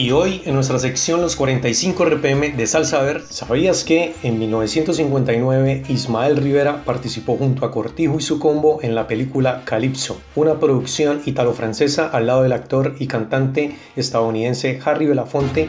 Y hoy en nuestra sección Los 45 RPM de Salsa Ver, ¿sabías que en 1959 Ismael Rivera participó junto a Cortijo y su combo en la película Calypso, una producción italo-francesa al lado del actor y cantante estadounidense Harry Belafonte?